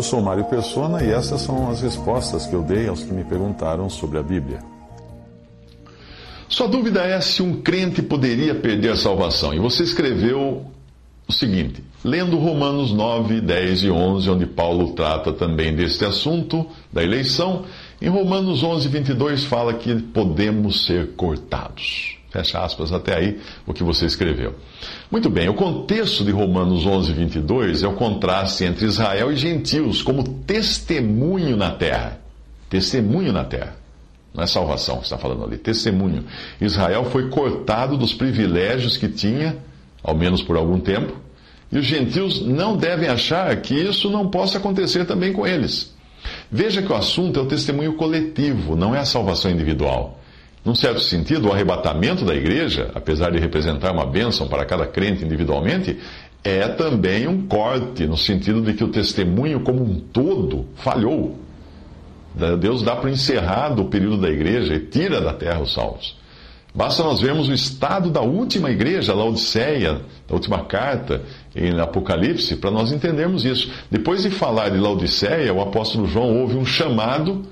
Eu sou Mário Persona e essas são as respostas que eu dei aos que me perguntaram sobre a Bíblia. Sua dúvida é se um crente poderia perder a salvação. E você escreveu o seguinte: lendo Romanos 9, 10 e 11, onde Paulo trata também deste assunto da eleição, em Romanos 11, 22 fala que podemos ser cortados. Fecha aspas, até aí o que você escreveu. Muito bem, o contexto de Romanos 11, 22 é o contraste entre Israel e gentios como testemunho na terra. Testemunho na terra. Não é salvação que está falando ali, testemunho. Israel foi cortado dos privilégios que tinha, ao menos por algum tempo, e os gentios não devem achar que isso não possa acontecer também com eles. Veja que o assunto é o testemunho coletivo, não é a salvação individual. Num certo sentido, o arrebatamento da igreja, apesar de representar uma bênção para cada crente individualmente, é também um corte, no sentido de que o testemunho como um todo falhou. Deus dá para encerrado o período da igreja e tira da terra os salvos. Basta nós vermos o estado da última igreja, Laodiceia, da última carta, em Apocalipse, para nós entendermos isso. Depois de falar de Laodiceia, o apóstolo João ouve um chamado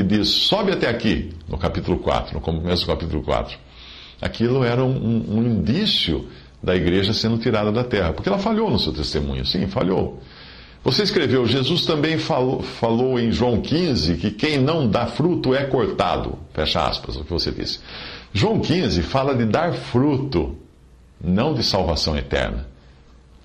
que diz: sobe até aqui, no capítulo 4, no começo do capítulo 4. Aquilo era um, um indício da igreja sendo tirada da terra, porque ela falhou no seu testemunho. Sim, falhou. Você escreveu, Jesus também falou, falou em João 15 que quem não dá fruto é cortado. Fecha aspas, o que você disse. João 15 fala de dar fruto, não de salvação eterna.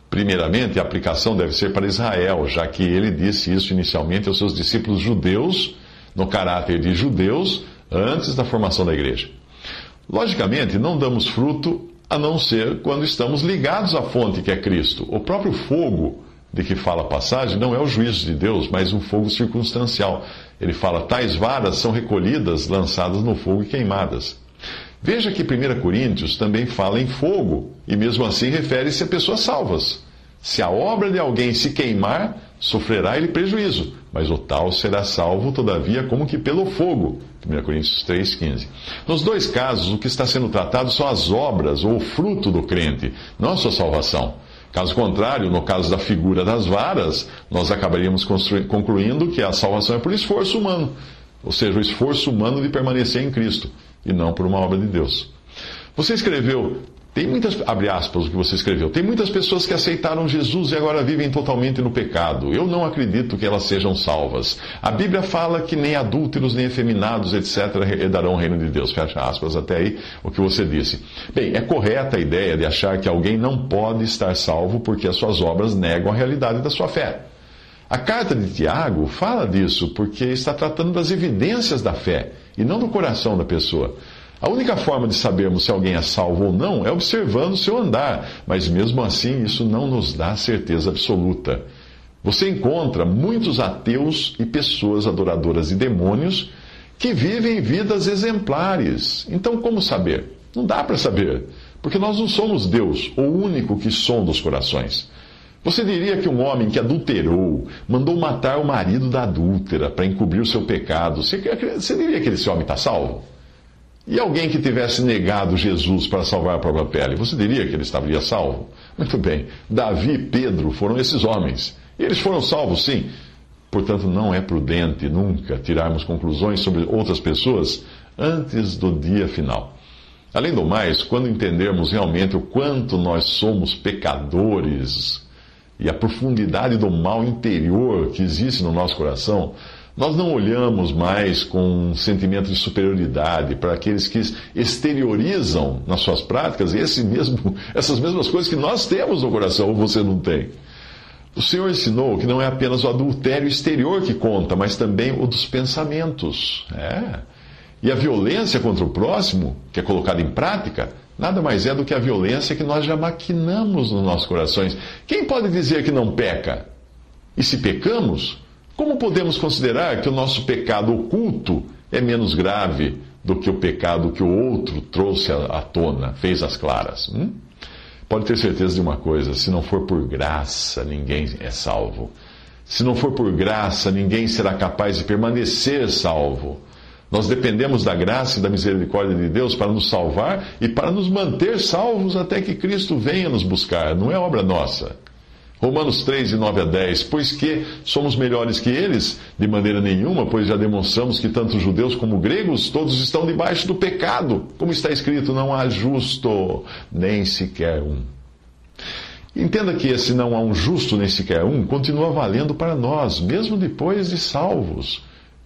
Primeiramente, a aplicação deve ser para Israel, já que ele disse isso inicialmente aos seus discípulos judeus no caráter de judeus antes da formação da igreja. Logicamente, não damos fruto a não ser quando estamos ligados à fonte que é Cristo. O próprio fogo de que fala a passagem não é o juízo de Deus, mas um fogo circunstancial. Ele fala: tais varas são recolhidas, lançadas no fogo e queimadas. Veja que 1 Coríntios também fala em fogo, e mesmo assim refere-se a pessoas salvas. Se a obra de alguém se queimar, sofrerá ele prejuízo, mas o tal será salvo, todavia, como que pelo fogo. 1 Coríntios 3,15. Nos dois casos, o que está sendo tratado são as obras ou o fruto do crente, não a sua salvação. Caso contrário, no caso da figura das varas, nós acabaríamos concluindo que a salvação é por esforço humano, ou seja, o esforço humano de permanecer em Cristo, e não por uma obra de Deus. Você escreveu tem muitas, abre aspas o que você escreveu, tem muitas pessoas que aceitaram Jesus e agora vivem totalmente no pecado. Eu não acredito que elas sejam salvas. A Bíblia fala que nem adúlteros, nem efeminados, etc., herdarão o reino de Deus. Fecha aspas, até aí o que você disse. Bem, é correta a ideia de achar que alguém não pode estar salvo porque as suas obras negam a realidade da sua fé. A carta de Tiago fala disso porque está tratando das evidências da fé e não do coração da pessoa. A única forma de sabermos se alguém é salvo ou não é observando o seu andar, mas mesmo assim isso não nos dá certeza absoluta. Você encontra muitos ateus e pessoas adoradoras de demônios que vivem vidas exemplares. Então, como saber? Não dá para saber, porque nós não somos Deus, o único que sonda os corações. Você diria que um homem que adulterou, mandou matar o marido da adúltera para encobrir o seu pecado, você, você diria que esse homem está salvo? E alguém que tivesse negado Jesus para salvar a própria pele, você diria que ele estaria salvo? Muito bem, Davi e Pedro foram esses homens. Eles foram salvos, sim. Portanto, não é prudente nunca tirarmos conclusões sobre outras pessoas antes do dia final. Além do mais, quando entendermos realmente o quanto nós somos pecadores e a profundidade do mal interior que existe no nosso coração, nós não olhamos mais com um sentimento de superioridade para aqueles que exteriorizam nas suas práticas esse mesmo, essas mesmas coisas que nós temos no coração, ou você não tem. O Senhor ensinou que não é apenas o adultério exterior que conta, mas também o dos pensamentos. É. E a violência contra o próximo, que é colocada em prática, nada mais é do que a violência que nós já maquinamos nos nossos corações. Quem pode dizer que não peca? E se pecamos, como podemos considerar que o nosso pecado oculto é menos grave do que o pecado que o outro trouxe à tona, fez às claras? Hum? Pode ter certeza de uma coisa: se não for por graça, ninguém é salvo. Se não for por graça, ninguém será capaz de permanecer salvo. Nós dependemos da graça e da misericórdia de Deus para nos salvar e para nos manter salvos até que Cristo venha nos buscar. Não é obra nossa. Romanos 3, de 9 a 10. Pois que somos melhores que eles? De maneira nenhuma, pois já demonstramos que tanto judeus como gregos, todos estão debaixo do pecado. Como está escrito, não há justo, nem sequer um. Entenda que esse não há um justo, nem sequer um, continua valendo para nós, mesmo depois de salvos.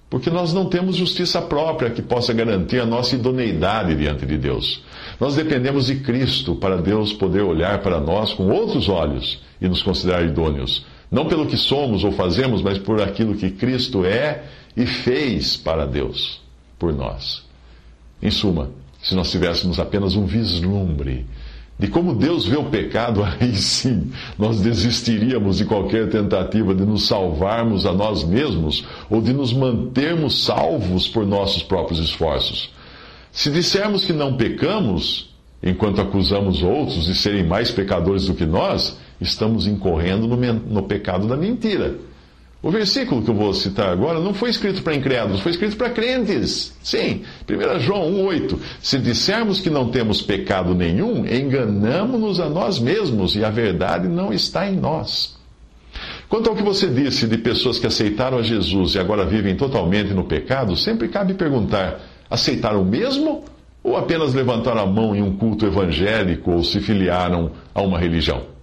Porque nós não temos justiça própria que possa garantir a nossa idoneidade diante de Deus. Nós dependemos de Cristo para Deus poder olhar para nós com outros olhos e nos considerar idôneos. Não pelo que somos ou fazemos, mas por aquilo que Cristo é e fez para Deus, por nós. Em suma, se nós tivéssemos apenas um vislumbre de como Deus vê o pecado, aí sim nós desistiríamos de qualquer tentativa de nos salvarmos a nós mesmos ou de nos mantermos salvos por nossos próprios esforços. Se dissermos que não pecamos, enquanto acusamos outros de serem mais pecadores do que nós, estamos incorrendo no, no pecado da mentira. O versículo que eu vou citar agora não foi escrito para incrédulos, foi escrito para crentes. Sim, 1 João 1,8. Se dissermos que não temos pecado nenhum, enganamos-nos a nós mesmos e a verdade não está em nós. Quanto ao que você disse de pessoas que aceitaram a Jesus e agora vivem totalmente no pecado, sempre cabe perguntar: aceitaram mesmo ou apenas levantaram a mão em um culto evangélico ou se filiaram a uma religião?